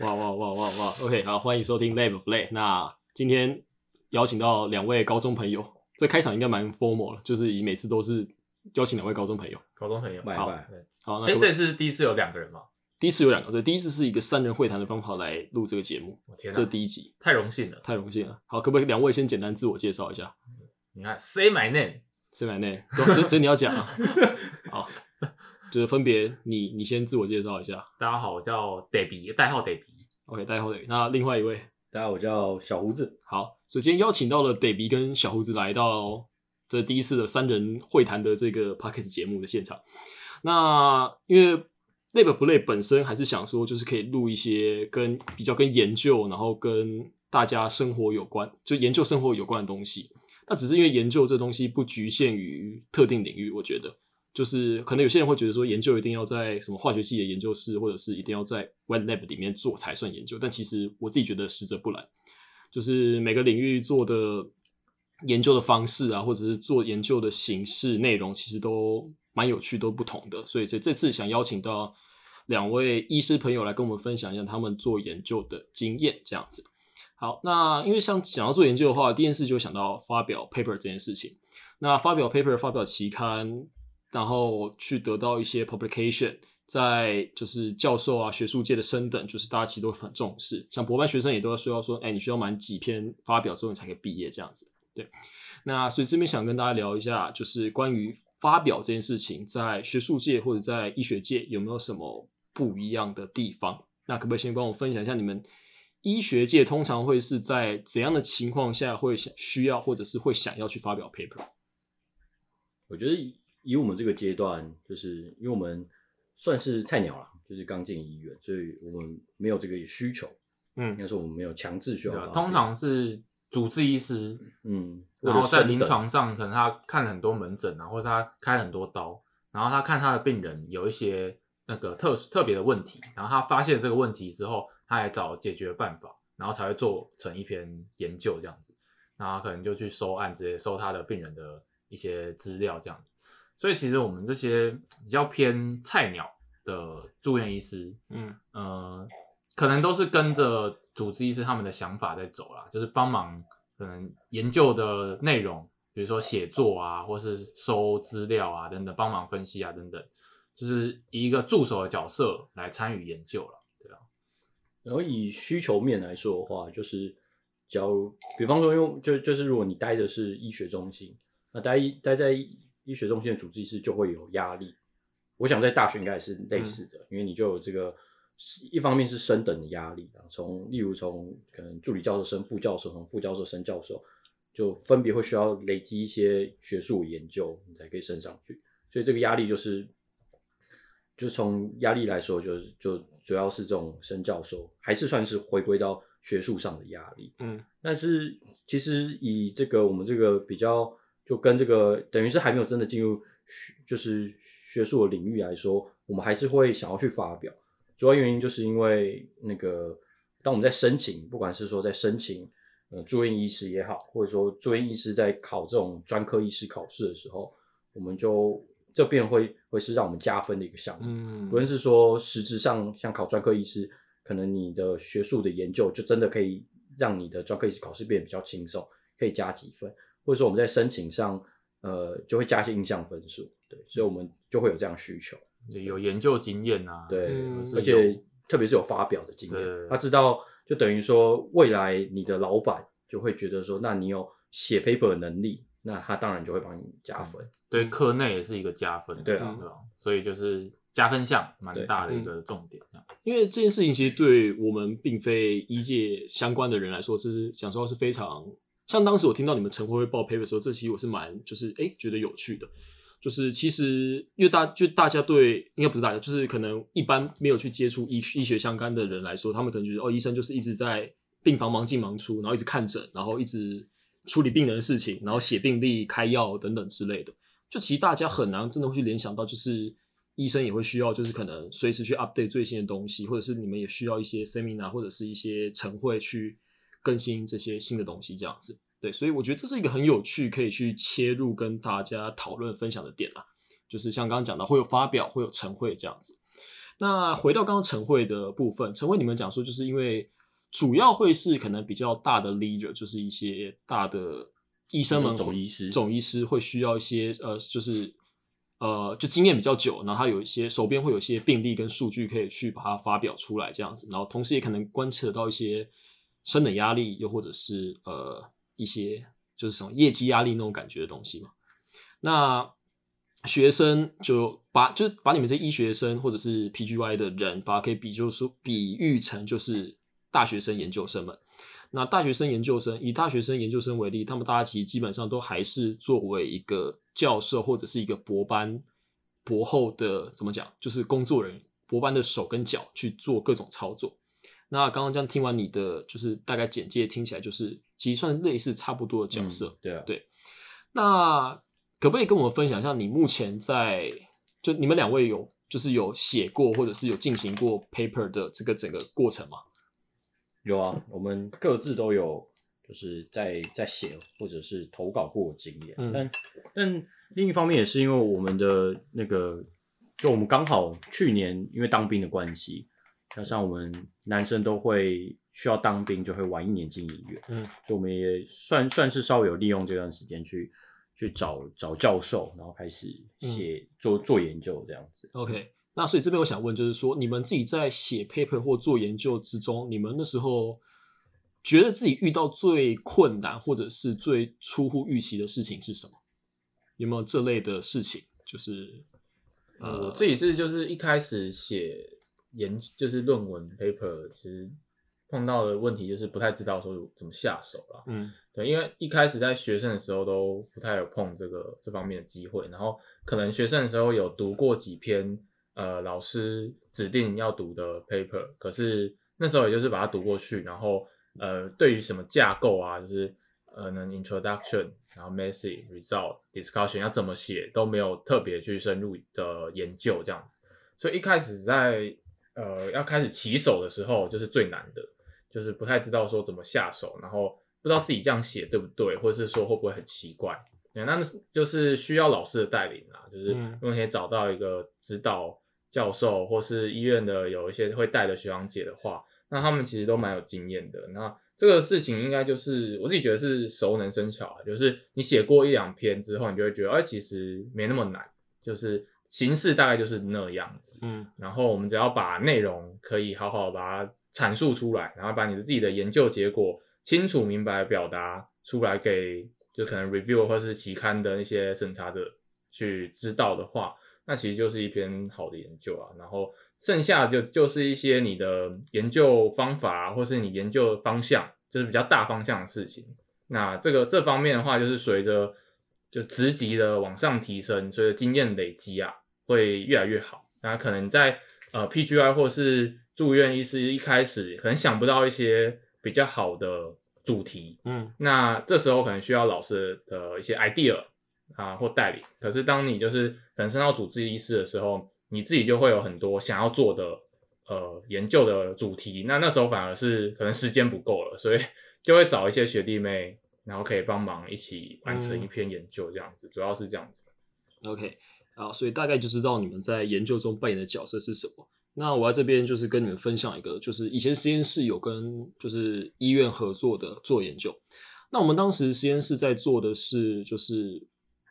哇哇哇哇哇！OK，好，欢迎收听 Lab Play。那今天邀请到两位高中朋友，这开场应该蛮 formal 了，就是以每次都是邀请两位高中朋友。高中朋友，好拜拜。好，那哎，这次第一次有两个人吗？第一次有两个，对，第一次是一个三人会谈的方法来录这个节目，我天哪，这第一集，太荣幸了！太荣幸了。好，可不可以两位先简单自我介绍一下？你看，Say my name，Say my name，所以所以你要讲啊。好，就是分别你你先自我介绍一下。大家好，我叫 Debbie，代号 Debbie。OK，代号 Debbie 那另外一位。大家好，我叫小胡子。好，所以今天邀请到了 Debbie 跟小胡子来到这第一次的三人会谈的这个 Podcast 节目的现场。那因为累不不累本身还是想说，就是可以录一些跟比较跟研究，然后跟大家生活有关，就研究生活有关的东西。那只是因为研究这东西不局限于特定领域，我觉得就是可能有些人会觉得说，研究一定要在什么化学系的研究室，或者是一定要在 wet lab 里面做才算研究。但其实我自己觉得实则不然，就是每个领域做的研究的方式啊，或者是做研究的形式、内容，其实都蛮有趣，都不同的。所以，所以这次想邀请到两位医师朋友来跟我们分享一下他们做研究的经验，这样子。好，那因为像想要做研究的话，第一件事就想到发表 paper 这件事情。那发表 paper、发表期刊，然后去得到一些 publication，在就是教授啊、学术界的升等，就是大家其实都很重视。像博班学生也都要需要说，哎，你需要满几篇发表之后你才可以毕业这样子。对，那所以这边想跟大家聊一下，就是关于发表这件事情，在学术界或者在医学界有没有什么不一样的地方？那可不可以先帮我分享一下你们？医学界通常会是在怎样的情况下会想需要或者是会想要去发表 paper？我觉得以以我们这个阶段，就是因为我们算是菜鸟啦，就是刚进医院，所以我们没有这个需求。嗯应该说我们没有强制需要对啊。通常是主治医师，嗯，然后在临床上，可能他看了很多门诊啊，或者他开了很多刀，然后他看他的病人有一些那个特特别的问题，然后他发现这个问题之后，他来找解决办法，然后才会做成一篇研究这样子。然后可能就去收案，直接收他的病人的一些资料这样子。所以其实我们这些比较偏菜鸟的住院医师，嗯。呃，可能都是跟着主治医师他们的想法在走啦，就是帮忙可能研究的内容，比如说写作啊，或是收资料啊等等，帮忙分析啊等等，就是以一个助手的角色来参与研究了，对啊，然后以需求面来说的话，就是假如比方说用就就是如果你待的是医学中心，那待一待在医学中心的主治医师就会有压力。我想在大学应该也是类似的，因为你就有这个一方面是升等的压力啊，从例如从可能助理教授升副教授，从副教授升教授，就分别会需要累积一些学术研究，你才可以升上去。所以这个压力就是，就从压力来说，就是就主要是这种升教授，还是算是回归到学术上的压力。嗯但是其实以这个我们这个比较，就跟这个等于是还没有真的进入学就是学术的领域来说，我们还是会想要去发表。主要原因就是因为那个，当我们在申请，不管是说在申请呃住院医师也好，或者说住院医师在考这种专科医师考试的时候，我们就这便会会是让我们加分的一个项目。嗯不论是说实质上像考专科医师，可能你的学术的研究就真的可以让你的专科医师考试变得比较轻松，可以加几分，或者说我们在申请上，呃，就会加一些印象分数，对，所以我们就会有这样需求，有研究经验啊，对，嗯而且特别是有发表的经对验，他知道就等于说未来你的老板就会觉得说，那你有写 paper 的能力，那他当然就会帮你加分，对课内也是一个加分，对啊对吧？所以就是加分项蛮大的一个重点，这样。因为这件事情其实对我们并非医界相关的人来说，是想说是非常像当时我听到你们晨会会报 paper 的时候，这其实我是蛮就是哎、诶觉得有趣的。就是其实因为大就大家对应该不是大家，就是可能一般没有去接触医医学相关的人来说，他们可能觉得哦，医生就是一直在病房忙进忙出，然后一直看诊，然后一直处理病人的事情，然后写病历、开药等等之类的。就其实大家很难真的会去联想到，就是医生也会需要，就是可能随时去 update 最新的东西，或者是你们也需要一些 seminar 或者是一些晨会去更新这些新的东西，这样子。对，所以我觉得这是一个很有趣，可以去切入跟大家讨论分享的点啦。就是像刚刚讲到，会有发表，会有晨会这样子。那回到刚刚晨会的部分，晨会你们讲说，就是因为主要会是可能比较大的 leader，就是一些大的医生们、总医师总医师会需要一些呃，就是呃，就经验比较久，然后他有一些手边会有一些病例跟数据可以去把它发表出来，这样子，然后同时也可能观测到一些生的压力，又或者是呃一些就是什么业绩压力那种感觉的东西嘛。那学生就把就是把你们这医学生或者是 PGY 的人，把它可以比就是说比喻成就是大学生研究生们。那大学生研究生以大学生研究生为例，他们大家其实基本上都还是作为一个教授或者是一个博班博后的怎么讲，就是工作人员博班的手跟脚去做各种操作。那刚刚这样听完你的就是大概简介，听起来就是其实算类似差不多的角色。嗯对啊，对那可不可以跟我们分享一下，你目前在就你们两位有就是有写过或者是有进行过 paper 的这个整个过程吗？有啊，我们各自都有就是在在写或者是投稿过的经验，嗯但但另一方面也是因为我们的那个，就我们刚好去年因为当兵的关系，加上我们男生都会需要当兵，就会晚一年进医院，嗯，所以我们也算算是稍微有利用这段时间去去找找教授，然后开始写、做做研究这样子。OK，那所以这边我想问，就是说你们自己在写 paper 或做研究之中，你们那时候觉得自己遇到最困难或者是最出乎预期的事情是什么？有没有这类的事情？就是呃，我自己是就是一开始写研就是论文 paper，其实碰到的问题就是不太知道说怎么下手了。嗯对，因为一开始在学生的时候都不太有碰这个这方面的机会，然后可能学生的时候有读过几篇呃老师指定要读的 paper，可是那时候也就是把它读过去，然后呃对于什么架构啊，就是呃能 introduction，然后 message result discussion 要怎么写都没有特别去深入的研究这样子，所以一开始在呃要开始起手的时候就是最难的，就是不太知道说怎么下手，然后不知道自己这样写对不对，或者是说会不会很奇怪。对那就是需要老师的带领啦，就是嗯如果可以找到一个指导教授，或是医院的有一些会带的学长姐的话，那他们其实都蛮有经验的。那这个事情应该就是我自己觉得是熟能生巧啊，就是你写过一两篇之后，你就会觉得，哎，其实没那么难，就是形式大概就是那样子。嗯然后我们只要把内容可以好好把它阐述出来，然后把你的自己的研究结果清楚明白表达出来给就可能 review 或是期刊的那些审查者去知道的话，那其实就是一篇好的研究啊。然后剩下就就是一些你的研究方法啊或是你研究的方向，就是比较大方向的事情。那这个这方面的话，就是随着就职级的往上提升，随着经验累积啊，会越来越好。那可能在呃 PGI 或是住院医师一开始可能想不到一些比较好的主题，嗯那这时候可能需要老师的一些 idea 啊或带领。可是当你就是可能升到主治医师的时候，你自己就会有很多想要做的呃研究的主题。那那时候反而是可能时间不够了，所以 就会找一些学弟妹，然后可以帮忙一起完成一篇研究这样子。主要是这样子。OK，啊，所以大概就知道你们在研究中扮演的角色是什么。那我在这边就是跟你们分享一个，就是以前实验室有跟就是医院合作的做研究。那我们当时实验室在做的是就是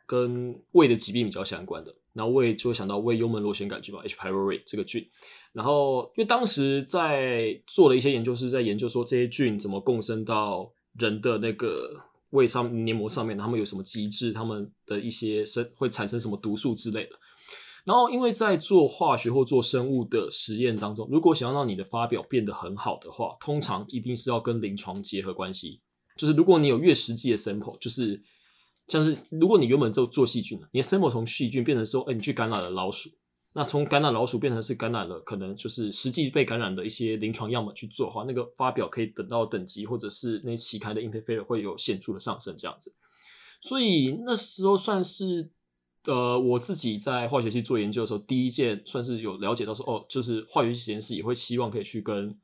跟胃的疾病比较相关的，然后胃就会想到胃幽门螺旋杆菌嘛，H. pylori 这个菌。然后因为当时在做的一些研究是在研究说这些菌怎么共生到人的那个胃上黏膜上面，他们有什么机制，他们的一些生会产生什么毒素之类的。然后，因为在做化学或做生物的实验当中，如果想要让你的发表变得很好的话，通常一定是要跟临床结合关系。就是如果你有越实际的 sample，就是像是如果你原本就做细菌的，你的 sample 从细菌变成说，哎，你去感染了老鼠，那从感染老鼠变成是感染了可能就是实际被感染的一些临床样本去做的话，那个发表可以等到等级或者是那些期刊的 interfere 会有显著的上升这样子。所以那时候算是呃我自己在化学系做研究的时候，第一件算是有了解到说，哦，就是化学实验室也会希望可以去跟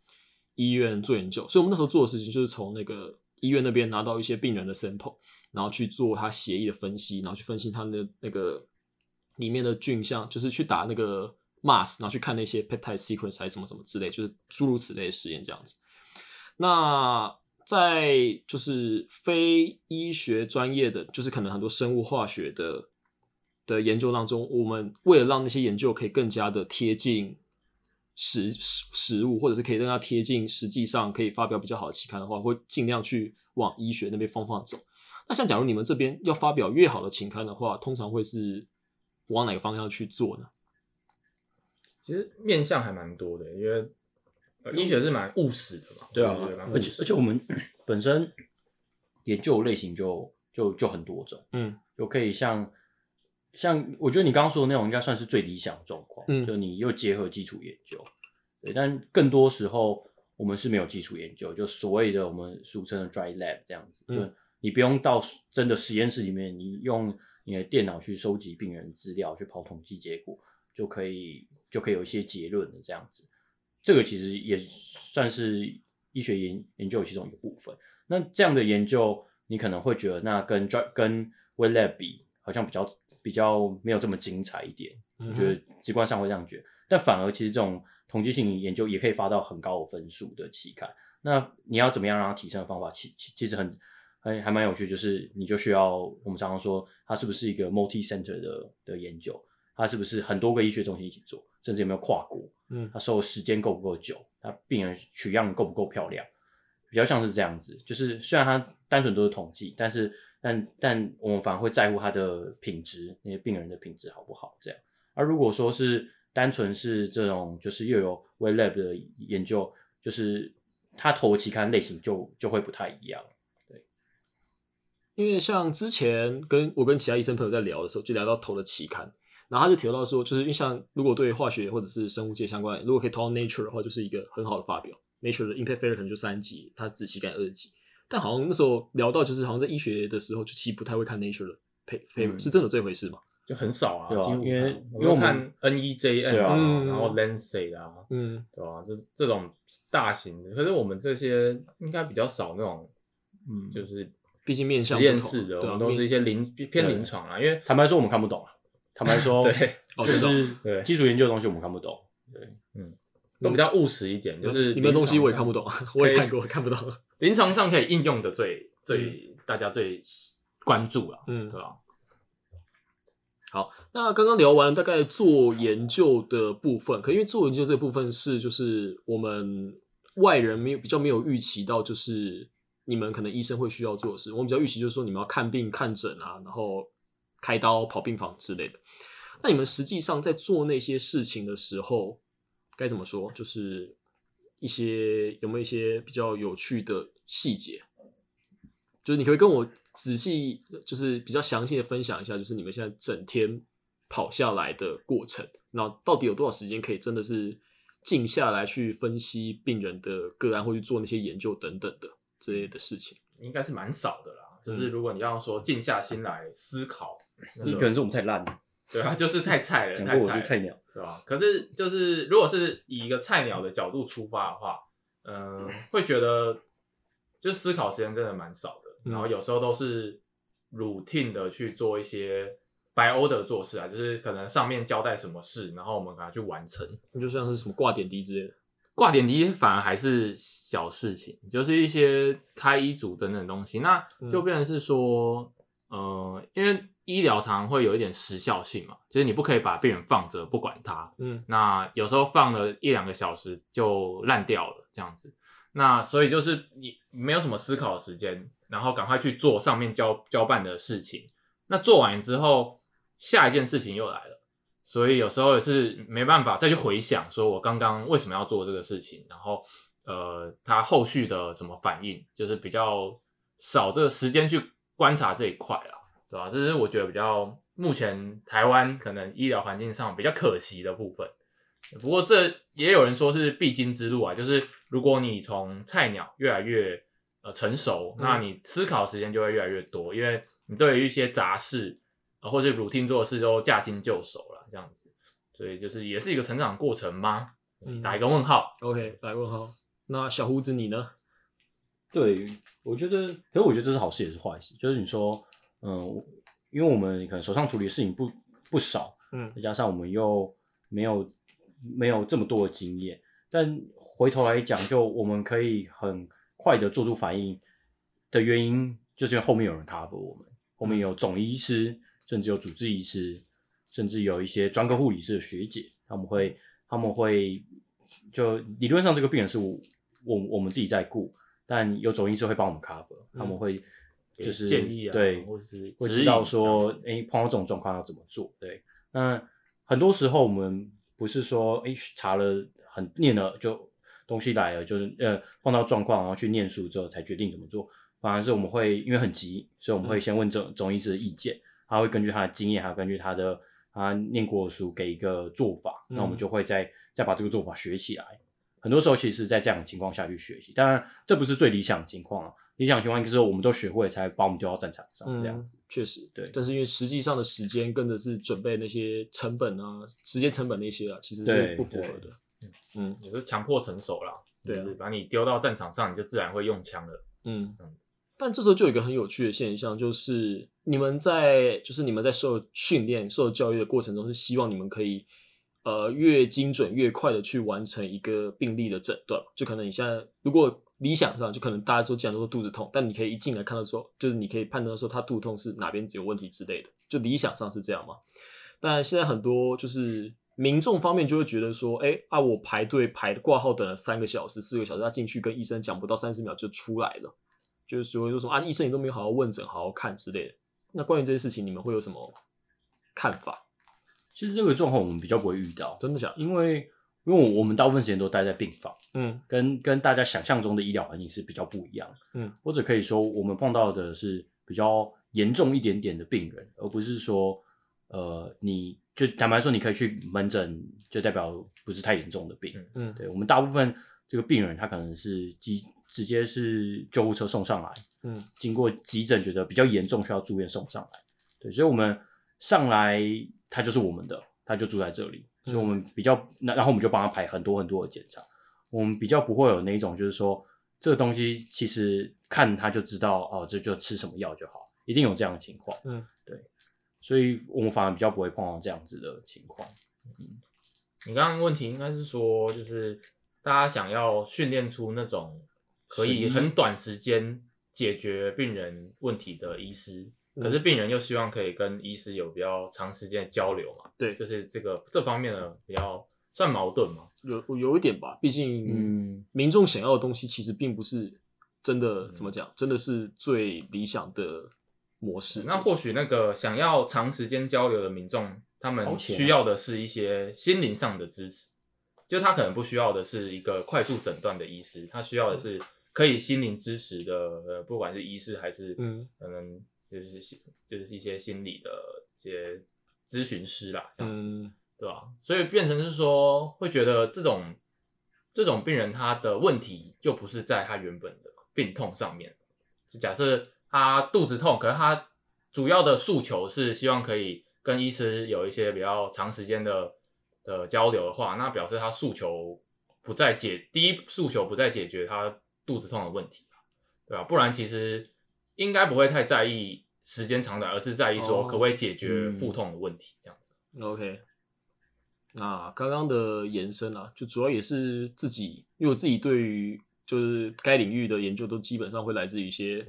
医院做研究，所以我们那时候做的事情就是从那个医院那边拿到一些病人的 sample，然后去做他血液的分析，然后去分析他的那个里面的菌相，就是去打那个 mass，然后去看那些 peptide sequence 还是什么什么之类，就是诸如此类的实验这样子。那在就是非医学专业的，就是可能很多生物化学的的研究当中，我们为了让那些研究可以更加的贴近实实实物，或者是可以让它贴近实际上可以发表比较好的期刊的话，会尽量去往医学那边方向走。那像假如你们这边要发表越好的期刊的话，通常会是往哪个方向去做呢？其实面向还蛮多的，因为呃医学是蛮务实的嘛。对啊而且而且我们本身研究类型就就就很多种，嗯。就可以像像我觉得你刚刚说的那种，应该算是最理想的状况，嗯。就你又结合基础研究，对，但更多时候我们是没有基础研究，就所谓的我们俗称的 dry lab 这样子，嗯。就你不用到真的实验室里面，你用你的电脑去收集病人资料，去跑统计结果，就可以就可以有一些结论的这样子。这个其实也算是医学研研究其中一个部分。那这样的研究，你可能会觉得那跟跟 wet lab 比，好像比较比较没有这么精彩一点。嗯我觉得直观上会这样觉得，但反而其实这种统计性研究也可以发到很高的分数的期刊。那你要怎么样让它提升的方法，其其其实很还还蛮有趣，就是你就需要我们常常说，它是不是一个 multi center 的的研究，它是不是很多个医学中心一起做，甚至有没有跨国，嗯它收的时间够不够久，它病人取样够不够漂亮，比较像是这样子。就是虽然它单纯都是统计，但是但但我们反而会在乎它的品质，那些病人的品质好不好这样。而如果说是单纯是这种，就是又有 w e lab 的研究，就是它投的期刊类型就就会不太一样。因为像之前跟我跟其他医生朋友在聊的时候，就聊到投的期刊，然后他就提到说，就是因为像如果对化学或者是生物界相关，如果可以投到 Nature 的话，就是一个很好的发表。Nature 的 impact factor 可能就三级，它只期刊二级，但好像那时候聊到，就是好像在医学的时候，就其实不太会看 Nature 的 pa- paper，、嗯是真的有这回事吗？就很少啊，因为因为我们看 NEJM 对啊嗯然后 Lancet 啊，嗯对吧？这这种大型的，可是我们这些应该比较少那种，嗯，就是毕竟面向实验室的，我们都是一些临偏临床啊，因为坦白说我们看不懂啊，坦白说，对。就是对。基础研究的东西我们看不懂。对，嗯。都比较务实一点，就是你们的东西我也看不懂，我也看过，看不懂。临床上可以应用的最最大家最关注了，嗯。对吧？好，那刚刚聊完大概做研究的部分，可因为做研究这部分是就是我们外人没有比较没有预期到，就是你们可能医生会需要做的事。我们比较预期就是说你们要看病、看诊啊，然后开刀、跑病房之类的。那你们实际上在做那些事情的时候，该怎么说？就是一些有没有一些比较有趣的细节？就是你可以跟我仔细，就是比较详细的分享一下，就是你们现在整天跑下来的过程，那到底有多少时间可以真的是静下来去分析病人的个案，或去做那些研究等等的之类的事情？应该是蛮少的啦。嗯就是如果你要说静下心来思考，可能是我们太烂了，对啊，就是太菜了，讲过我太菜了，是菜鸟。对吧？可是就是如果是以一个菜鸟的角度出发的话，嗯、会觉得就思考时间真的蛮少的，嗯然后有时候都是 routine 的去做一些 by order 做事啊，就是可能上面交代什么事，然后我们给它去完成。那就像是什么挂点滴之类的。挂点滴反而还是小事情，就是一些开医嘱等等东西，那就变成是说，呃，因为医疗常常会有一点时效性嘛，就是你不可以把病人放着不管他，嗯那有时候放了一两个小时就烂掉了，这样子。那所以就是你没有什么思考的时间，然后赶快去做上面交交办的事情。那做完之后，下一件事情又来了，所以有时候也是没办法再去回想，说我刚刚为什么要做这个事情，然后呃，他后续的什么反应，就是比较少这个时间去观察这一块啦，对吧？这是我觉得比较目前台湾可能医疗环境上比较可惜的部分。不过这也有人说是必经之路啊，就是如果你从菜鸟越来越呃成熟，嗯那你思考时间就会越来越多，因为你对于一些杂事呃或者 routine 做的事都驾轻就熟了，这样子，所以就是也是一个成长过程吗？嗯打一个问号。OK，来问号。那小胡子你呢？对，我觉得，可是我觉得这是好事也是坏事，就是你说，嗯，因为我们可能手上处理的事情不不少，嗯再加上我们又没有没有这么多的经验，但回头来讲，就我们可以很快的做出反应的原因，就是因为后面有人 cover 我们，后面有总医师，甚至有主治医师，甚至有一些专科护理师的学姐，他们会他们会就理论上这个病人是我我我们自己在顾，但有总医师会帮我们 cover，、他们会就是建议啊，对，或者是会知道说哎，碰到这种状况要怎么做。对，那很多时候我们不是说，哎，查了很念了就东西来了，就是呃碰到状况然后去念书之后才决定怎么做，反而是我们会因为很急，所以我们会先问总总医师的意见，他会根据他的经验，还有根据他的他念过的书给一个做法，那我们嗯就会再再把这个做法学起来。很多时候其实是在这样的情况下去学习，当然这不是最理想的情况啊。理想情况就是我们都学会才把我们丢到战场上这样嗯子。，确实对但是因为实际上的时间跟着是准备那些成本啊、时间成本那些啊，其实是不符合的。嗯也是强迫成熟了，对啊就是把你丢到战场上，你就自然会用枪了。嗯嗯。但这时候就有一个很有趣的现象，就是你们在就是你们在受训练、受教育的过程中，是希望你们可以呃越精准、越快的去完成一个病例的诊断。就可能你现在如果理想上，就可能大家说既然都说肚子痛，但你可以一进来看到说，就是你可以判断说他肚痛是哪边有问题之类的。就理想上是这样嘛？但现在很多就是民众方面就会觉得说，哎、啊，我排队排挂号等了三个小时、四个小时，他进去跟医生讲不到三十秒就出来了，就是说说什么啊，医生你都没有好好问诊、好好看之类的。那关于这件事情，你们会有什么看法？其实这个状况我们比较不会遇到，真的假的？因为因为我我们大部分时间都待在病房，嗯跟跟大家想象中的医疗环境是比较不一样。嗯，或者可以说我们碰到的是比较严重一点点的病人，而不是说呃，你就坦白说你可以去门诊，就代表不是太严重的病。嗯对我们大部分这个病人，他可能是急直接是救护车送上来，嗯经过急诊觉得比较严重，需要住院送上来。对，所以我们上来他就是我们的，他就住在这里，所以我们比较那然后我们就帮他排很多很多的检查，我们比较不会有那一种就是说这个东西其实看他就知道哦，这就吃什么药就好，一定有这样的情况。嗯，对，所以我们反而比较不会碰到这样子的情况。嗯你刚刚问题应该是说，就是大家想要训练出那种可以很短时间解决病人问题的医师，嗯可是病人又希望可以跟医师有比较长时间的交流嘛？对就是这个这方面的比较算矛盾嘛？有有一点吧，毕竟嗯民众想要的东西其实并不是真的嗯怎么讲，真的是最理想的模式。那或许那个想要长时间交流的民众，他们需要的是一些心灵上的支持，就他可能不需要的是一个快速诊断的医师，他需要的是可以心灵支持的，呃，不管是医师还是嗯可能就是心就是一些心理的一些咨询师啦，这样子。嗯对吧？所以变成是说，会觉得这种这种病人他的问题就不是在他原本的病痛上面。就假设他肚子痛，可是他主要的诉求是希望可以跟医师有一些比较长时间的的交流的话，那表示他诉求不再解第一诉求不再解决他肚子痛的问题，对吧？不然其实应该不会太在意时间长短，而是在意说哦可不可以解决嗯腹痛的问题，这样子。OK，那刚刚的延伸啊，就主要也是自己，因为我自己对于就是该领域的研究都基本上会来自于一些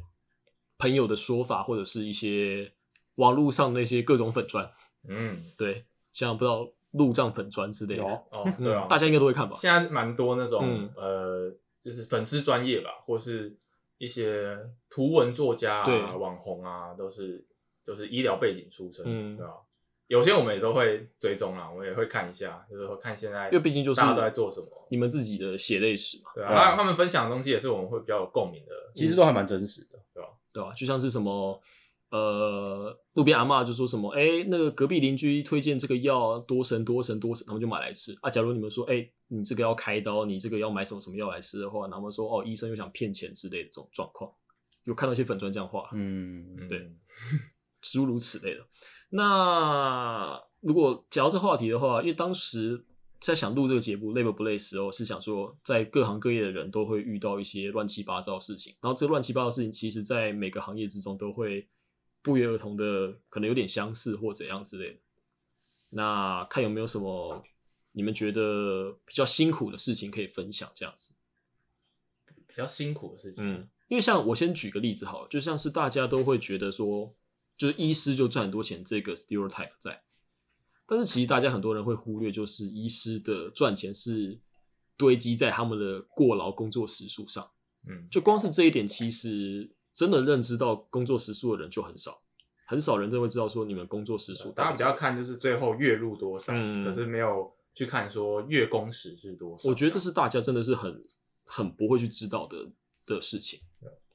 朋友的说法，或者是一些网络上那些各种粉砖，嗯，对，像不知道路障粉砖之类的，有哦，嗯对啊，大家应该都会看吧？现在蛮多那种、嗯呃，就是粉丝专业吧，或是一些图文作家对啊、网红啊，都是就是医疗背景出身，嗯对吧？有些我们也都会追踪啦，我们也会看一下，就是说看现在，因为毕竟就是大家都在做什么，你们自己的血泪史嘛，对啊，他们分享的东西也是我们会比较有共鸣的，其实都还蛮真实的。对吧对吧？就像是什么。呃，路边阿嬷就说什么，哎、那个隔壁邻居推荐这个药多神多神多神，他们就买来吃啊。假如你们说，哎、你这个要开刀，你这个要买什么什么药来吃的话，他们说，哦，医生又想骗钱之类的这种状况，有看到一些粉砖这样画，嗯，嗯对 诸如此类的。那如果讲到这话题的话，因为当时在想录这个节目累不不累的时候，是想说在各行各业的人都会遇到一些乱七八糟的事情，然后这个乱七八糟的事情，其实在每个行业之中都会不约而同的可能有点相似或怎样之类的。那看有没有什么你们觉得比较辛苦的事情可以分享，这样子。比较辛苦的事情。嗯，因为像我先举个例子好了，就像是大家都会觉得说，就是医师就赚很多钱这个 stereotype 在，但是其实大家很多人会忽略，就是医师的赚钱是堆积在他们的过劳工作时数上。嗯，就光是这一点，其实真的认知到工作时数的人就很少，很少人真的会知道说你们工作时数。大家比较看就是最后月入多少，嗯可是没有去看说月工时是多少。我觉得这是大家真的是很很不会去知道的的事情。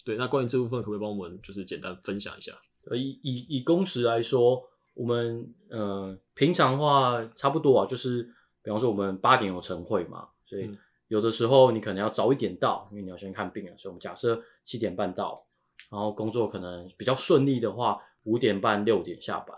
对，那关于这部分，可不可以帮我们就是简单分享一下？呃，以以以工时来说，我们呃平常的话差不多啊，就是比方说我们八点有晨会嘛，所以嗯有的时候你可能要早一点到，因为你要先看病人，所以我们假设七点半到，然后工作可能比较顺利的话，五点半六点下班。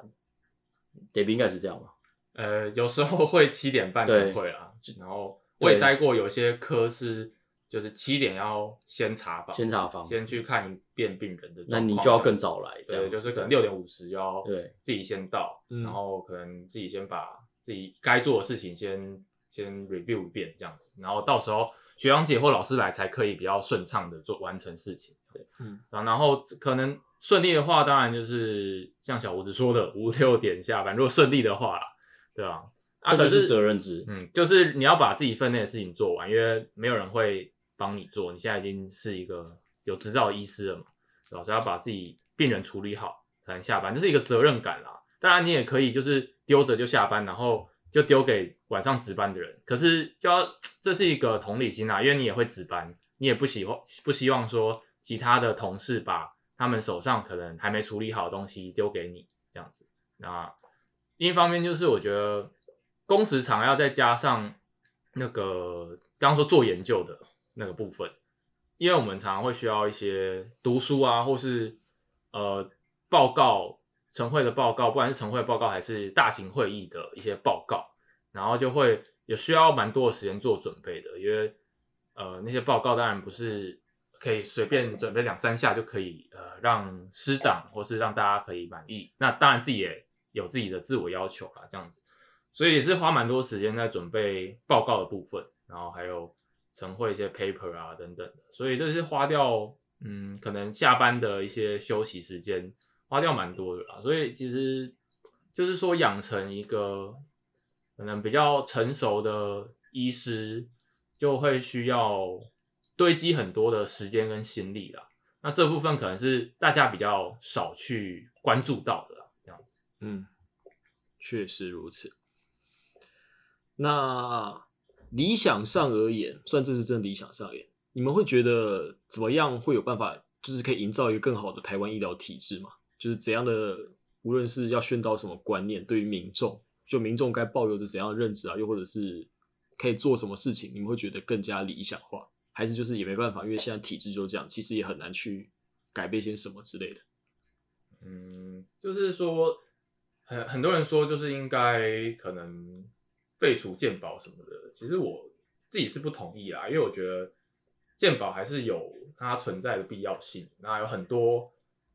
David 应该是这样吧？呃，有时候会七点半对晨会啦，然后我也待过有些科是就是七点要先查房，先查房先去看一遍病人的那，你就要更早来，对，就是可能六点五十要对自己先到，嗯然后可能自己先把自己该做的事情先先 review 一遍这样子，然后到时候学长姐或老师来才可以比较顺畅的做完成事情。对，嗯啊，然后可能顺利的话，当然就是像小胡子说的五六点下班，如果顺利的话啦，对吧？啊，可是责任制。嗯，就是你要把自己分内的事情做完，因为没有人会帮你做。你现在已经是一个有执照的医师了嘛，对吧？所以要把自己病人处理好才能下班，这是一个责任感啦。当然，你也可以就是丢着就下班，然后就丢给晚上值班的人。可是就要 这是一个同理心啊，因为你也会值班，你也不喜欢不希望说其他的同事把他们手上可能还没处理好的东西丢给你这样子。那另一方面就是我觉得工时长要再加上那个刚刚说做研究的那个部分，因为我们常常会需要一些读书啊，或是呃报告晨会的报告，不管是晨会报告还是大型会议的一些报告，然后就会也需要蛮多的时间做准备的，因为呃那些报告当然不是可以随便准备两三下就可以呃让师长或是让大家可以满意，那当然自己也有自己的自我要求啦，这样子。所以也是花蛮多时间在准备报告的部分，然后还有晨会一些 paper 啊等等的，所以这是花掉嗯可能下班的一些休息时间，花掉蛮多的啦。所以其实就是说养成一个可能比较成熟的医师，就会需要堆积很多的时间跟心力啦。那这部分可能是大家比较少去关注到的啦，这样子。嗯，确实如此。那理想上而言，算这是真理想上而言，你们会觉得怎么样会有办法，就是可以营造一个更好的台湾医疗体制吗？就是怎样的，无论是要宣导什么观念，对于民众，就民众该抱有着怎样的认知啊，又或者是可以做什么事情，你们会觉得更加理想化，还是就是也没办法，因为现在体制就这样，其实也很难去改变些什么之类的。嗯，就是说，很很多人说，就是应该可能废除健保什么的。其实我自己是不同意啦，因为我觉得健保还是有它存在的必要性。那有很多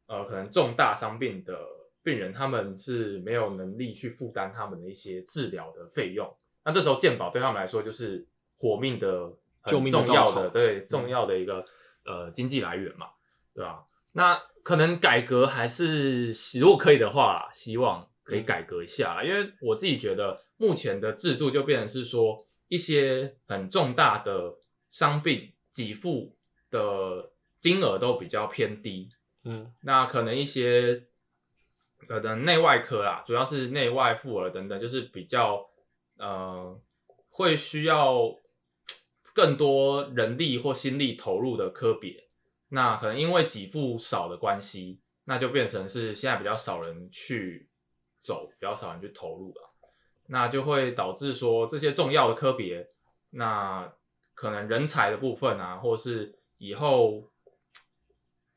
呃，可能重大伤病的病人，他们是没有能力去负担他们的一些治疗的费用。那这时候健保对他们来说就是活命的救命重要的，对重要的一个呃经济来源嘛，对吧？那可能改革还是如果可以的话，希望可以改革一下啦。因为我自己觉得目前的制度就变成是说，一些很重大的伤病给付的金额都比较偏低。嗯那可能一些可能内外科啦，主要是内外妇儿等等，就是比较呃会需要更多人力或心力投入的科别。那可能因为给付少的关系，那就变成是现在比较少人去走，比较少人去投入了，那就会导致说这些重要的科别，那可能人才的部分啊，或是以后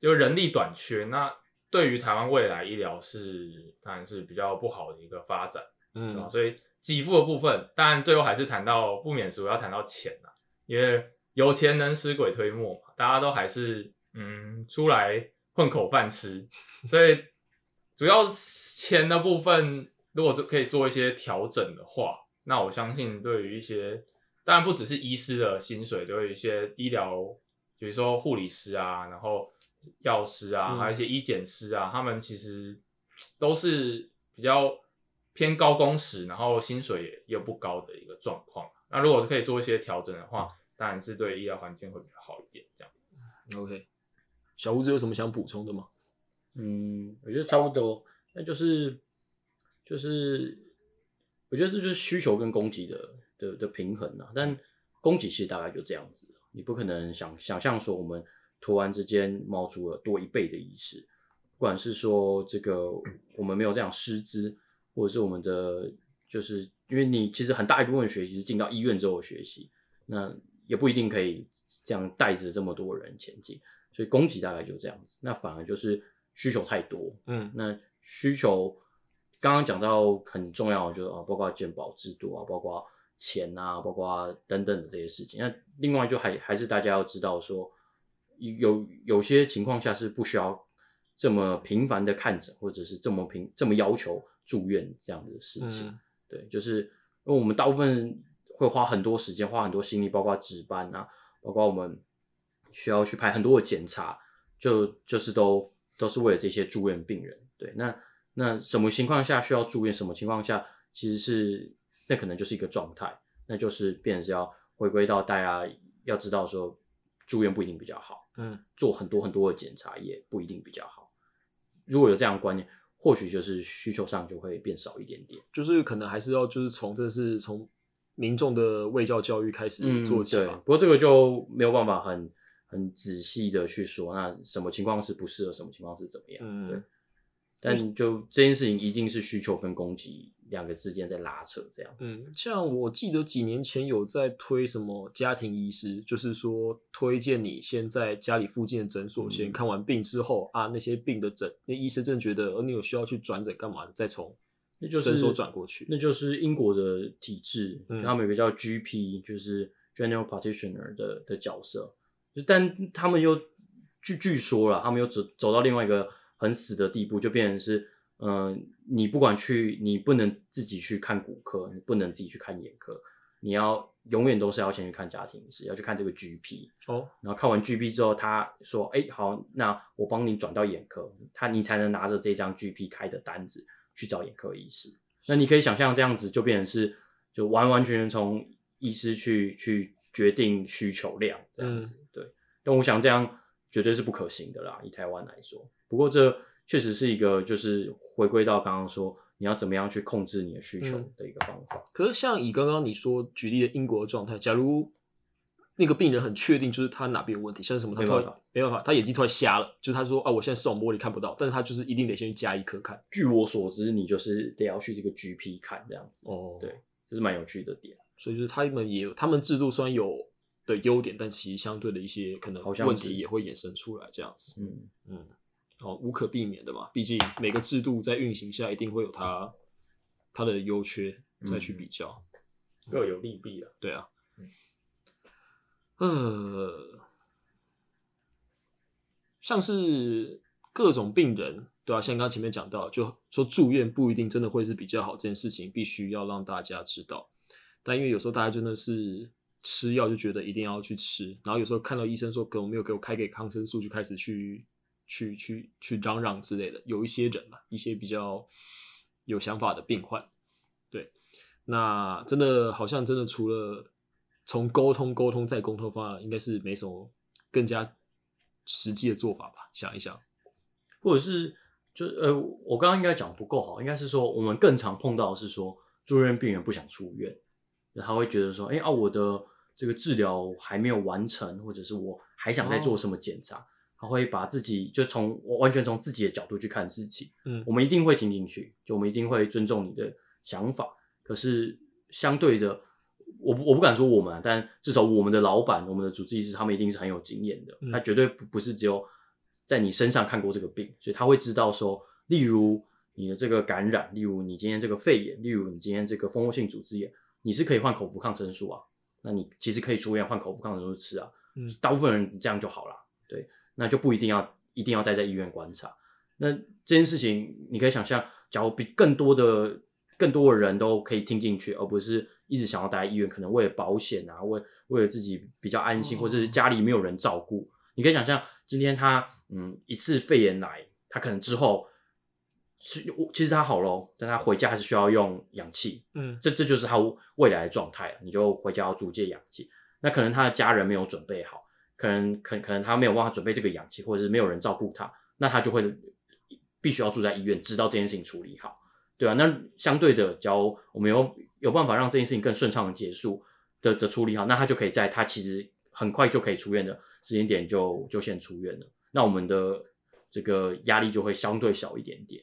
就人力短缺，那对于台湾未来医疗是当然是比较不好的一个发展。嗯所以给付的部分，当然最后还是谈到不免俗，要谈到钱啦，因为有钱能使鬼推磨嘛，大家都还是嗯出来混口饭吃，所以主要钱的部分，如果可以做一些调整的话，那我相信对于一些，当然不只是医师的薪水，对于一些医疗，比如说护理师啊，然后药师啊，嗯还有一些医检师啊，他们其实都是比较偏高工时，然后薪水也又不高的一个状况。那如果可以做一些调整的话，当然是对医疗环境会比较好一点。这样，OK，小胡子有什么想补充的吗？嗯，我觉得差不多，那就是就是，我觉得这就是需求跟供给的的的平衡啊。但供给其实大概就这样子，你不可能想想象说我们突然之间冒出了多一倍的医师，不管是说这个我们没有这样师资，或者是我们的就是因为你其实很大一部分学习是进到医院之后的学习，那也不一定可以这样带着这么多人前进，所以供给大概就这样子，那反而就是需求太多，嗯那需求刚刚讲到很重要的就是啊，包括健保制度啊，包括钱啊，包括等等的这些事情。那另外就还还是大家要知道说，有有些情况下是不需要这么频繁的看诊，或者是这么频这么要求住院这样的事情。嗯对，就是因为我们大部分会花很多时间，花很多心力，包括值班啊，包括我们需要去排很多的检查，就就是都都是为了这些住院病人。对，那那什么情况下需要住院？什么情况下其实是那可能就是一个状态，那就是变成是要回归到大家要知道说，住院不一定比较好，嗯做很多很多的检查也不一定比较好。如果有这样的观念，或许就是需求上就会变少一点点。就是可能还是要就是从这是从民众的卫教教育开始做起嗯对，吧。不过这个就没有办法很很仔细的去说，那什么情况是不适合，什么情况是怎么样？嗯对。但就这件事情，一定是需求跟供给两个之间在拉扯，这样子。嗯，像我记得几年前有在推什么家庭医师，就是说推荐你先在家里附近的诊所先嗯看完病之后、啊，那些病的诊，那医生真的觉得呃你有需要去转诊干嘛的，再从那就是诊所转过去。那就是英国的体制，嗯他们有个叫 GP，就是 General Practitioner 的的角色，就但他们又据据说了，他们又走走到另外一个很死的地步，就变成是，嗯、你不管去，你不能自己去看骨科，你不能自己去看眼科，你要永远都是要先去看家庭医师，要去看这个 GP，哦，然后看完 GP 之后，他说：“哎、好，那我帮你转到眼科，他你才能拿着这张 GP 开的单子去找眼科医师。那你可以想象这样子就变成是，就完完全全从医师去去决定需求量这样子。对，但我想这样绝对是不可行的啦，以台湾来说。不过这确实是一个就是回归到刚刚说你要怎么样去控制你的需求嗯的一个方法。可是像以刚刚你说举例的英国的状态，假如那个病人很确定就是他哪边有问题，像是什么他突然没办法没办法，他眼睛突然瞎了，就是他说啊，我现在视网膜里看不到，但是他就是一定得先去加医科看。据我所知，你就是得要去这个 GP 看这样子。哦对，这是蛮有趣的点。所以就是他们也有，他们制度虽然有的优点，但其实相对的一些可能问题也会衍生出来，这样子。嗯，嗯，哦，无可避免的嘛，毕竟每个制度在运行下一定会有它它的优缺再去比较。各有利弊啊。对啊嗯，呃，像是各种病人，对啊，像刚刚前面讲到，就说住院不一定真的会是比较好，这件事情必须要让大家知道。但因为有时候大家真的是吃药就觉得一定要去吃，然后有时候看到医生说给我没有给我开给抗生素，就开始去去去去嚷嚷之类的。有一些人嘛，一些比较有想法的病患，对，那真的好像真的除了从沟通、沟通再沟通方案，应该是没什么更加实际的做法吧？想一想，或者是就呃，我刚刚应该讲不够好，应该是说我们更常碰到的是说住院病人不想出院，他会觉得说，哎、啊，我的这个治疗还没有完成，或者是我还想再做什么检查，他会把自己就从我完全从自己的角度去看事情。嗯我们一定会听进去，就我们一定会尊重你的想法。可是相对的，我不我不敢说我们、啊，但至少我们的老板、我们的主治医师，他们一定是很有经验的。嗯他绝对不不是只有在你身上看过这个病，所以他会知道说，例如你的这个感染，例如你今天这个肺炎，例如你今天这个蜂窝性组织炎，你是可以换口服抗生素啊。那你其实可以出院换口服抗生素吃啊。嗯大部分人这样就好了。对，那就不一定要一定要待在医院观察。那这件事情，你可以想象，假如比更多的更多的人都可以听进去，而不是一直想要待在医院，可能为了保险啊，为为了自己比较安心，哦或者是家里没有人照顾。你可以想象，今天他嗯一次肺炎来，他可能之后是其实他好咯，但他回家还是需要用氧气，嗯这这就是他未来的状态啊，你就回家要租借氧气。那可能他的家人没有准备好，可能可可能他没有办法准备这个氧气，或者是没有人照顾他，那他就会必须要住在医院，直到这件事情处理好，对啊，那相对的，只要我们有有办法让这件事情更顺畅的结束的的处理好，那他就可以在他其实很快就可以出院的时间点就就先出院了，那我们的这个压力就会相对小一点点。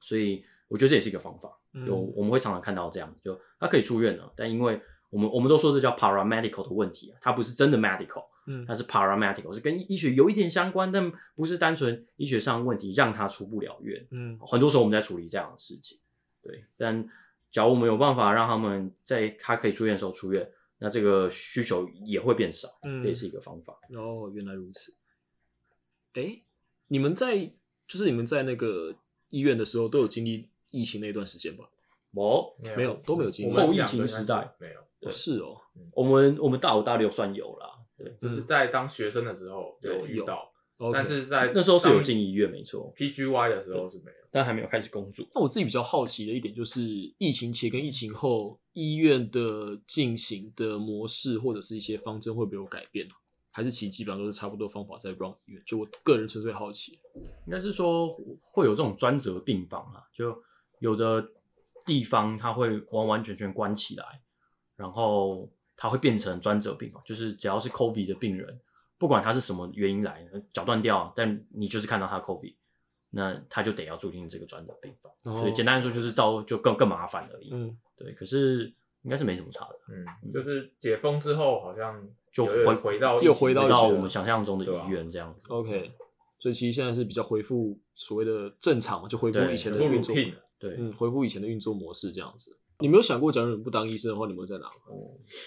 所以我觉得这也是一个方法，有我们会常常看到这样，就他可以出院了，但因为我们我们都说这叫 paramedical 的问题啊，它不是真的 medical，嗯它是 paramedical，是跟医学有一点相关，但不是单纯医学上的问题让他出不了院。嗯很多时候我们在处理这样的事情，对。但假如我们有办法让他们在他可以出院的时候出院，那这个需求也会变少，嗯这也是一个方法。哦，原来如此。哎，你们在就是你们在那个医院的时候都有经历疫情那段时间吧？哦，没有都没有经历后疫情时代没有，哦是哦，我们我们大五大六算有啦，对，就是在当学生的时候有有遇到，但是在那时候是有当进医院没错，PGY 的时候是没有。但还没有开始工作。那我自己比较好奇的一点就是，疫情前跟疫情后医院的进行的模式或者是一些方针会不会有改变呢？还是其实基本上都是差不多方法在 run 医院？就我个人纯粹好奇。应该是说会有这种专责病房啊，就有的地方它会完完全全关起来，然后它会变成专责病房，就是只要是 COVID 的病人，不管他是什么原因来，脚断掉，但你就是看到他 COVID，那他就得要住进这个专责病房。哦所以简单来说就是招就更更麻烦而已。嗯，对，可是应该是没什么差的，嗯，就是解封之后好像就回回到又回到到我们想象中的医院这样子。OK，所以其实现在是比较恢复所谓的正常嘛，就恢复以前的不运作对，嗯，恢复以前的运作模式这样子。你没有想过，假如你不当医生的话，你们会在哪？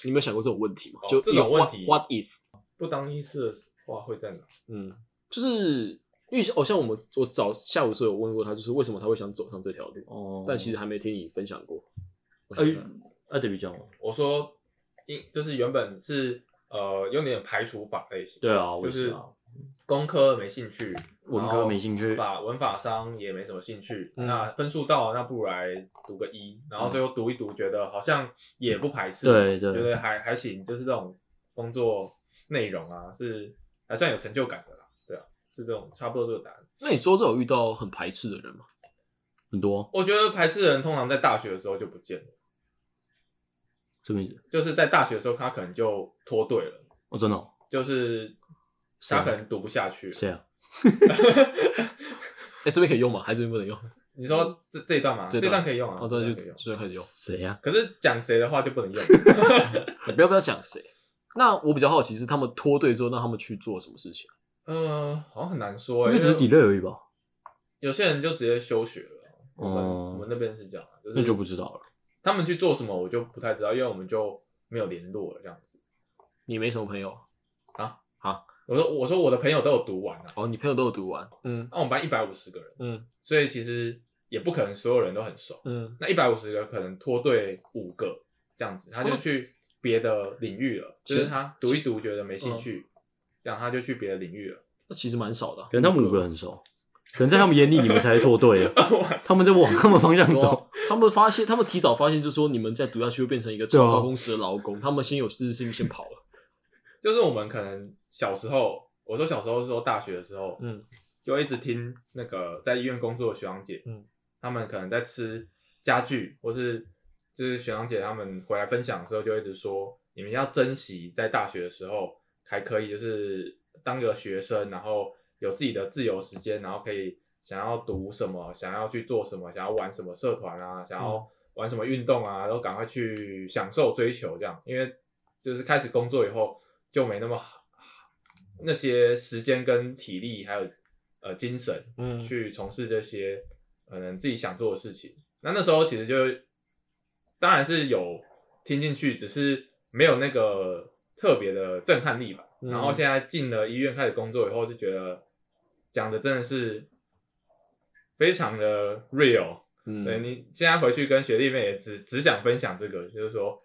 你有没有想过这种问题吗？就哦这种问题 what, if？不当医师的话会在哪？嗯，就是因为哦，像我们我早下午的时候有问过他，就是为什么他会想走上这条路，哦，但其实还没听你分享过。我呃想看呃，对比较我说，因就是原本是呃有点排除法类型，对啊，我就是是啊。工科没兴趣，文科没兴趣法文法商也没什么兴趣，嗯那分数到了，那不如来读个一，然后最后读一读，觉得好像也不排斥，对对觉得还还行，就是这种工作内容啊，是还算有成就感的啦，对啊，是这种差不多这个答案。那你周遭有遇到很排斥的人吗？很多，我觉得排斥的人通常在大学的时候就不见了，什么意思？就是在大学的时候他可能就脱队了，哦，真的哦，就是谁啊他可能读不下去了。谁啊？哎、这边可以用吗？还是这边不能用？你说这这一段吗？这段可以用啊，哦，这就段可以用。这可以用。谁啊？可是讲谁的话就不能用。你不要不要讲谁。那我比较好奇是他们脱队之后，让他们去做什么事情？呃，好像很难说、欸，因为只是 delay 而已吧？有些人就直接休学了。我们、哦我们那边是这样啊，就是那就不知道了。他们去做什么，我就不太知道，因为我们就没有联络了这样子。你没什么朋友啊啊？我说我说我的朋友都有读完啊，哦，你朋友都有读完？嗯那我们班一百五十个人，嗯所以其实也不可能所有人都很熟。嗯，那一百五十个可能脱队五个这样子，他就去别的领域了，就是他读一读觉得没兴趣，然后他就去别的领域了。那其实蛮少的啊、可能他们五个很熟，可能在他们眼里你们才是脱队了，他们在往他们方向走。他们发现，他们提早发现，就是说你们再读下去会变成一个超高工时的劳工，他们先有事情先跑了。就是我们可能小时候，我说小时候是说大学的时候，嗯，就一直听那个在医院工作的学长姐，嗯，他们可能在吃家具，或是就是学长姐他们回来分享的时候，就一直说，你们要珍惜在大学的时候还可以就是当个学生，然后有自己的自由时间，然后可以想要读什么，想要去做什么，想要玩什么社团啊，想要玩什么运动啊，都赶快去享受追求这样，因为就是开始工作以后就没那么那些时间跟体力还有呃精神，嗯去从事这些可能自己想做的事情。那那时候其实就当然是有听进去，只是没有那个特别的震撼力吧。嗯然后现在进了医院开始工作以后，就觉得讲的真的是非常的 real，嗯，对你现在回去跟学弟妹也只只想分享这个，就是说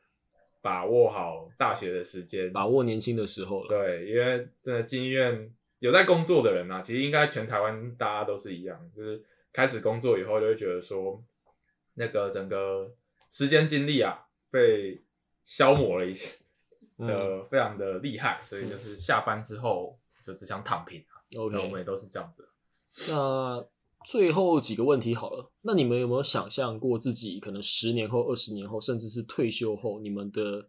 把握好大学的时间，把握年轻的时候了。对，因为真的进医院有在工作的人啊，其实应该全台湾大家都是一样，就是开始工作以后就会觉得说，那个整个时间精力啊被消磨了一些，嗯的非常的厉害，所以就是下班之后就只想躺平啊。OK 我们也都是这样子。那最后几个问题好了，那你们有没有想象过自己可能十年后、二十年后，甚至是退休后，你们的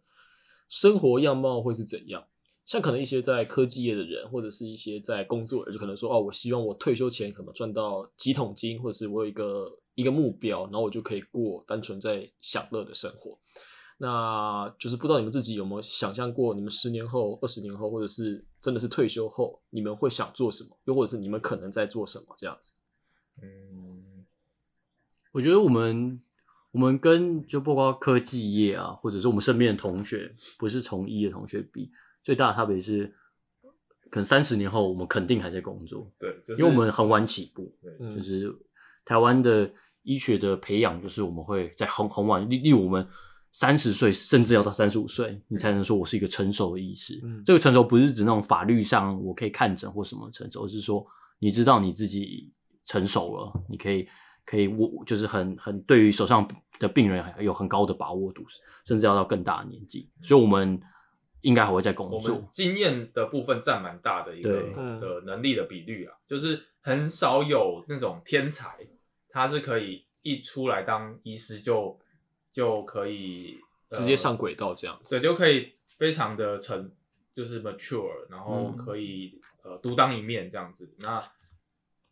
生活样貌会是怎样？像可能一些在科技业的人，或者是一些在工作人，就可能说哦，我希望我退休前可能赚到几桶金，或者是我有一个一个目标，然后我就可以过单纯在享乐的生活。那就是不知道你们自己有没有想象过，你们十年后、二十年后，或者是真的是退休后，你们会想做什么？又或者是你们可能在做什么这样子？嗯，我觉得我们我们跟就包括科技业啊，或者是我们身边的同学，不是从医的同学比，最大的差别是，可能三十年后我们肯定还在工作，对，就是因为我们很晚起步，就是台湾的医学的培养，就是我们会在很很晚，例例如我们三十岁，甚至要到三十五岁，你才能说我是一个成熟的医师。嗯。这个成熟不是指那种法律上我可以看诊或什么成熟，而是说你知道你自己成熟了，你可以可以我就是很很对于手上的病人有很高的把握度，甚至要到更大的年纪，所以我们应该还会在工我们作。经验的部分占蛮大的一个的能力的比率啊，就是很少有那种天才，他是可以一出来当医师就就可以、呃直接上轨道这样子。对，就可以非常的成，就是 mature，然后嗯可以、呃独当一面这样子。那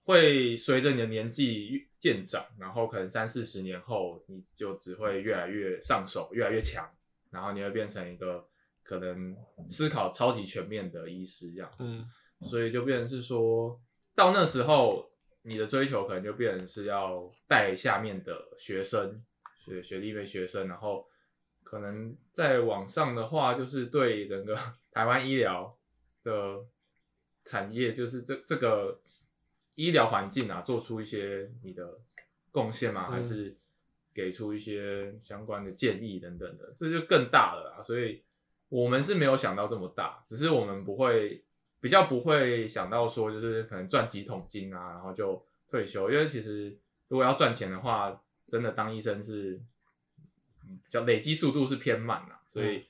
会随着你的年纪渐长，然后可能三四十年后，你就只会越来越上手，越来越强，然后你会变成一个可能思考超级全面的医师这样。嗯所以就变成是说到那时候，你的追求可能就变成是要带下面的学生、学学弟妹、学生，然后可能在网上的话，就是对整个 台湾医疗的产业，就是这这个医疗环境啊，做出一些你的贡献嘛，嗯还是给出一些相关的建议等等的，这就更大了啊。所以我们是没有想到这么大，只是我们不会比较不会想到说，就是可能赚几桶金啊，然后就退休。因为其实如果要赚钱的话，真的当医生是嗯比较累积速度是偏慢啊，所以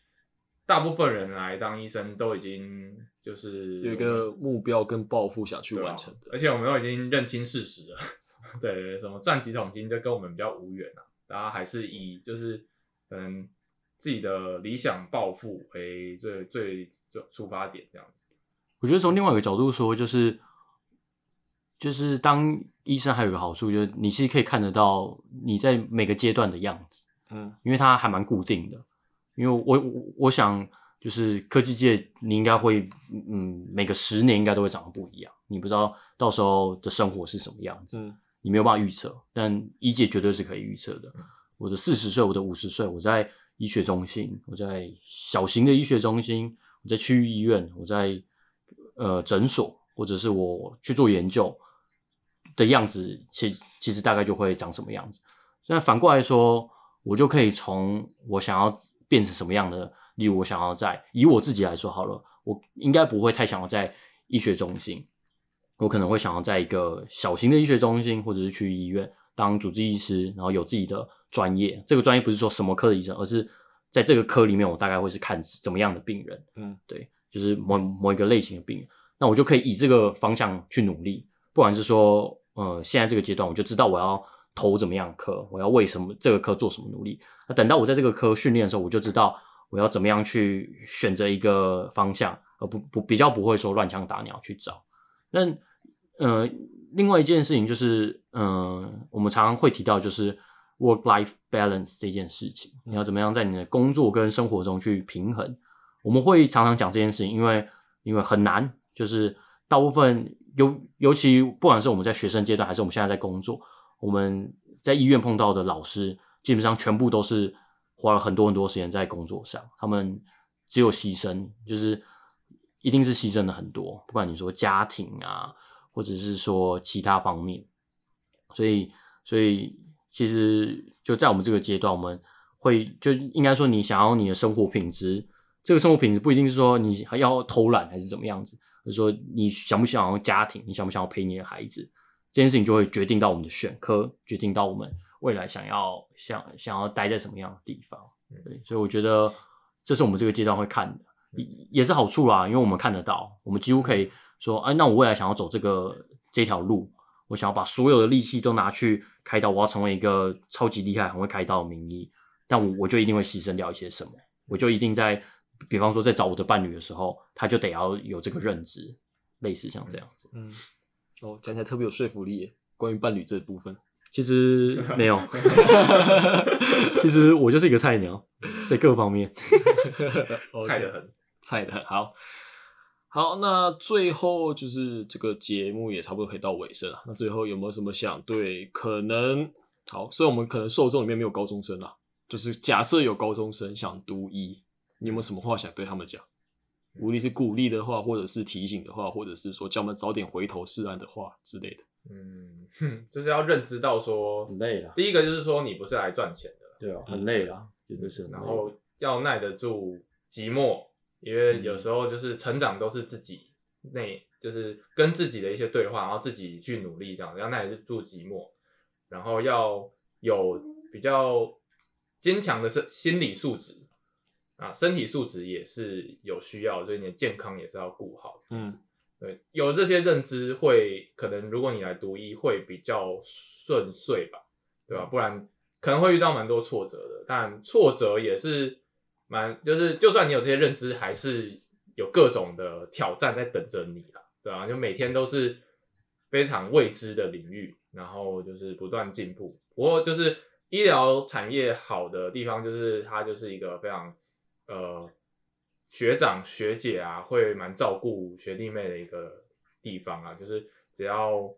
大部分人来当医生都已经就是有一个目标跟抱负想去完成的。而且我们都已经认清事实了，对对对，什么赚几桶金就跟我们比较无缘啊，大家还是以就是可能自己的理想抱负为最最最出发点这样子。我觉得从另外一个角度说，就是就是当医生还有一个好处，就是你其实可以看得到你在每个阶段的样子，嗯因为它还蛮固定的。因为我我我想，就是科技界你应该会，嗯，每个十年应该都会长得不一样，你不知道到时候的生活是什么样子，嗯你没有办法预测。但医界绝对是可以预测的。我的四十岁，我的五十岁，我在医学中心，我在小型的医学中心，我在区域医院，我在呃诊所，或者是我去做研究的样子，其其实大概就会长什么样子。那反过来说，我就可以从我想要变成什么样的，例如我想要在以我自己来说好了，我应该不会太想要在医学中心，我可能会想要在一个小型的医学中心，或者是去医院当主治医师，然后有自己的专业。这个专业不是说什么科的医生，而是在这个科里面，我大概会是看怎么样的病人，嗯，对，就是某某一个类型的病人，那我就可以以这个方向去努力。不管是说，呃，现在这个阶段，我就知道我要投怎么样科，我要为什么这个科做什么努力。那等到我在这个科训练的时候，我就知道我要怎么样去选择一个方向，而不不比较不会说乱枪打鸟去找。那呃，另外一件事情就是，嗯、我们常常会提到就是 work life balance 这件事情，你要怎么样在你的工作跟生活中去平衡？我们会常常讲这件事情，因为因为很难，就是大部分尤尤其不管是我们在学生阶段，还是我们现在在工作，我们在医院碰到的老师，基本上全部都是花了很多很多时间在工作上，他们只有牺牲，就是一定是牺牲了很多，不管你说家庭啊，或者是说其他方面，所以所以其实就在我们这个阶段，我们会就应该说，你想要你的生活品质，这个生活品质不一定是说你还要偷懒还是怎么样子，而是说你想不想要家庭，你想不想要陪你的孩子，这件事情就会决定到我们的选科，决定到我们未来想要想想要待在什么样的地方。对，所以我觉得这是我们这个阶段会看的，也也是好处啦，因为我们看得到，我们几乎可以说，哎，那我未来想要走这个这条路，我想要把所有的力气都拿去开刀，我要成为一个超级厉害、很会开刀的名医，但我我就一定会牺牲掉一些什么，我就一定在，比方说在找我的伴侣的时候，他就得要有这个认知，类似像这样子。嗯，哦，讲起来特别有说服力耶。关于伴侣这部分，其实 没有，其实我就是一个菜鸟，在各方面。菜的很，菜的很好。好，那最后就是这个节目也差不多可以到尾声了。那最后有没有什么想对可能好？所以我们可能受众里面没有高中生啦，就是假设有高中生想读医，你有没有什么话想对他们讲？无论是鼓励的话，或者是提醒的话，或者是说叫我们早点回头是岸的话之类的。嗯，哼就是要认知到说，很累了，第一个就是说你不是来赚钱的，对啊，很累了，真的是很累。然后要耐得住寂寞，因为有时候就是成长都是自己内，就是跟自己的一些对话，然后自己去努力这样，要耐得住寂寞，然后要有比较坚强的身心理素质啊，身体素质也是有需要，所以你的健康也是要顾好。嗯，对，有这些认知会可能，如果你来读医会比较顺遂吧，对吧？不然可能会遇到蛮多挫折的，但挫折也是蛮，就是就算你有这些认知，还是有各种的挑战在等着你啦，对吧？就每天都是非常未知的领域，然后就是不断进步。不过就是医疗产业好的地方，就是它就是一个非常呃学长学姐啊，会蛮照顾学弟妹的一个地方啊，就是只要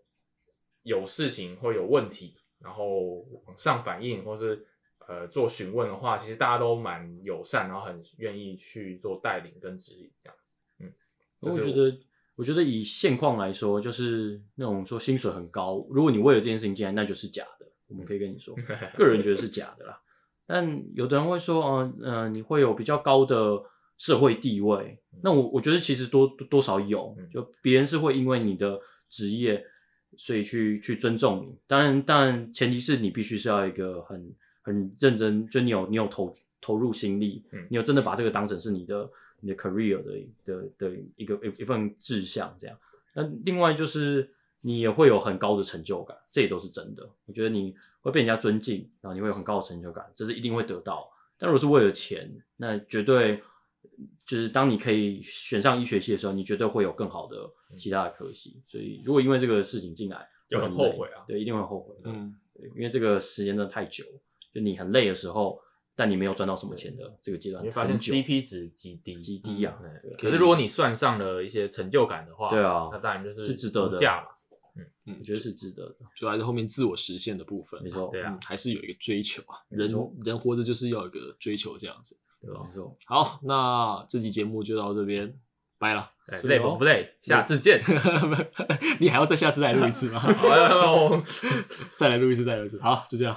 有事情或有问题，然后往上反映或是呃做询问的话，其实大家都蛮友善，然后很愿意去做带领跟指引这样子。嗯，我觉得，我觉得以现况来说，就是那种说薪水很高，如果你为了这件事情进来，那就是假的。我们可以跟你说，个人觉得是假的啦。但有的人会说，嗯、呃、你会有比较高的社会地位。那我我觉得其实多多多少有，就别人是会因为你的职业，所以去去尊重你。当然，当然前提是你必须是要一个很很认真，就你有你有投投入心力，嗯你有真的把这个当成是你的你的 career 的的的一个一一份志向这样。那另外就是你也会有很高的成就感，这也都是真的。我觉得你会被人家尊敬，然后你会有很高的成就感，这是一定会得到。但如果是为了钱，那绝对就是当你可以选上医学系的时候，你绝对会有更好的其他的科系。所以如果因为这个事情进来，就很后悔啊对，一定会后悔的。嗯，对，因为这个时间真的太久，就你很累的时候，但你没有赚到什么钱的这个阶段你会发现 CP 值极低，极低啊可是如果你算上了一些成就感的话，对啊那当然就是是值得的价嘛。我觉得是值得的，就还是后面自我实现的部分。没错，对啊嗯，还是有一个追求啊，人人活着就是要有一个追求这样子。对吧？没错。好，那这期节目就到这边，拜了。累不累？下次见。你还要再下次再录一次吗？好 再来录一次，再来录一次。好，就这样。